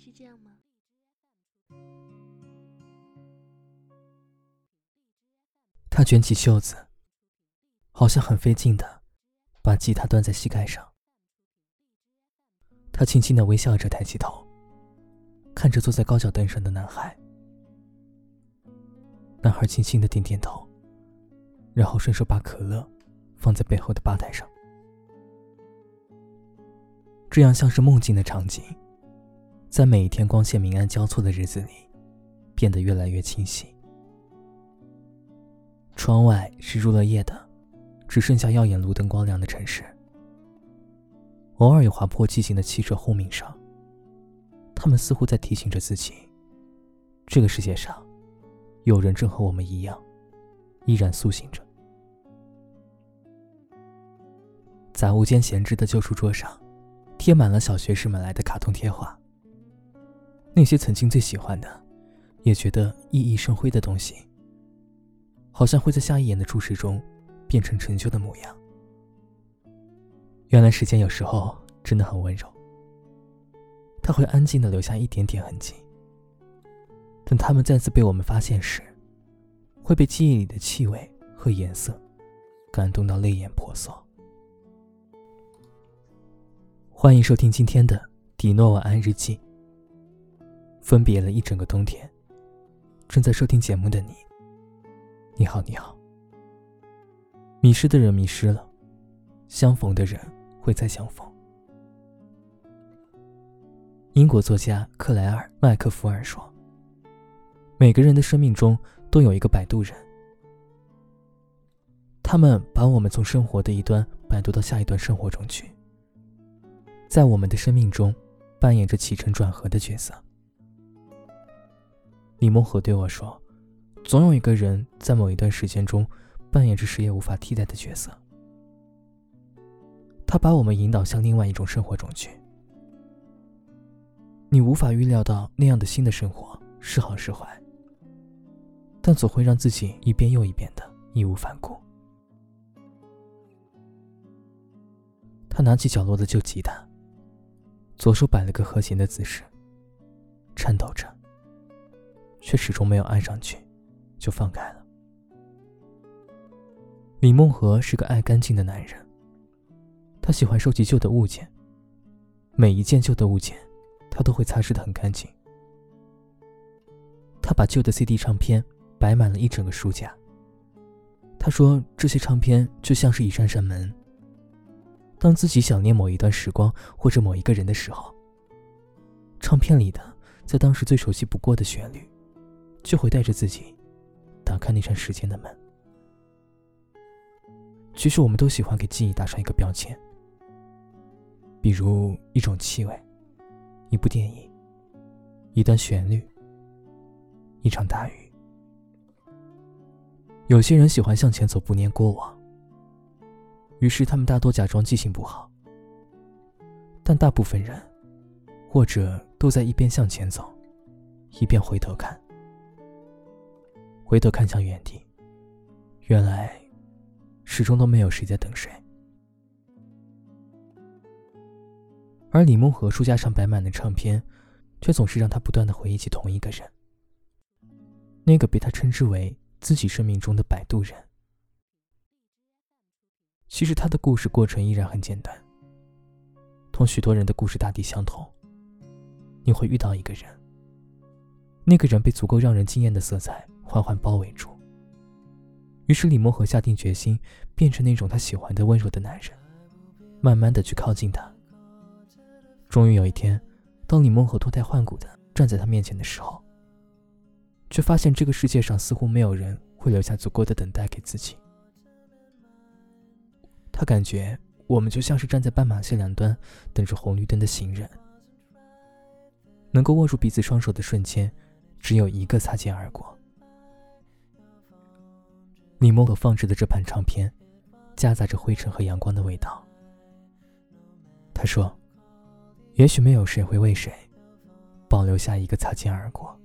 是这样吗？他卷起袖子，好像很费劲的把吉他端在膝盖上。他轻轻的微笑着，抬起头，看着坐在高脚凳上的男孩。男孩轻轻的点点头，然后顺手把可乐放在背后的吧台上。这样像是梦境的场景，在每一天光线明暗交错的日子里，变得越来越清晰。窗外是入了夜的，只剩下耀眼路灯光亮的城市。偶尔有划破寂静的汽车轰鸣声，他们似乎在提醒着自己：这个世界上，有人正和我们一样，依然苏醒着。杂物间闲置的旧书桌上。贴满了小学时买来的卡通贴画。那些曾经最喜欢的，也觉得熠熠生辉的东西，好像会在下一眼的注视中，变成陈旧的模样。原来时间有时候真的很温柔，它会安静的留下一点点痕迹。等它们再次被我们发现时，会被记忆里的气味和颜色，感动到泪眼婆娑。欢迎收听今天的《迪诺晚安日记》。分别了一整个冬天，正在收听节目的你，你好，你好。迷失的人迷失了，相逢的人会再相逢。英国作家克莱尔·麦克福尔说：“每个人的生命中都有一个摆渡人，他们把我们从生活的一端摆渡到下一段生活中去。”在我们的生命中，扮演着起承转合的角色。李梦和对我说：“总有一个人在某一段时间中，扮演着谁也无法替代的角色。他把我们引导向另外一种生活中去。你无法预料到那样的新的生活是好是坏，但总会让自己一遍又一遍的义无反顾。”他拿起角落的旧吉他。左手摆了个和弦的姿势，颤抖着，却始终没有按上去，就放开了。李梦和是个爱干净的男人，他喜欢收集旧的物件，每一件旧的物件，他都会擦拭的很干净。他把旧的 CD 唱片摆满了一整个书架。他说这些唱片就像是一扇扇门。当自己想念某一段时光或者某一个人的时候，唱片里的在当时最熟悉不过的旋律，就会带着自己打开那扇时间的门。其实我们都喜欢给记忆打上一个标签，比如一种气味、一部电影、一段旋律、一场大雨。有些人喜欢向前走，不念过往。于是，他们大多假装记性不好，但大部分人，或者都在一边向前走，一边回头看，回头看向原地。原来，始终都没有谁在等谁。而李梦和书架上摆满的唱片，却总是让他不断的回忆起同一个人，那个被他称之为自己生命中的摆渡人。其实他的故事过程依然很简单，同许多人的故事大抵相同。你会遇到一个人，那个人被足够让人惊艳的色彩缓缓包围住。于是李梦和下定决心，变成那种他喜欢的温柔的男人，慢慢的去靠近他。终于有一天，当李梦和脱胎换骨的站在他面前的时候，却发现这个世界上似乎没有人会留下足够的等待给自己。他感觉我们就像是站在斑马线两端等着红绿灯的行人，能够握住彼此双手的瞬间，只有一个擦肩而过。李梦和放置的这盘唱片，夹杂着灰尘和阳光的味道。他说：“也许没有谁会为谁保留下一个擦肩而过。”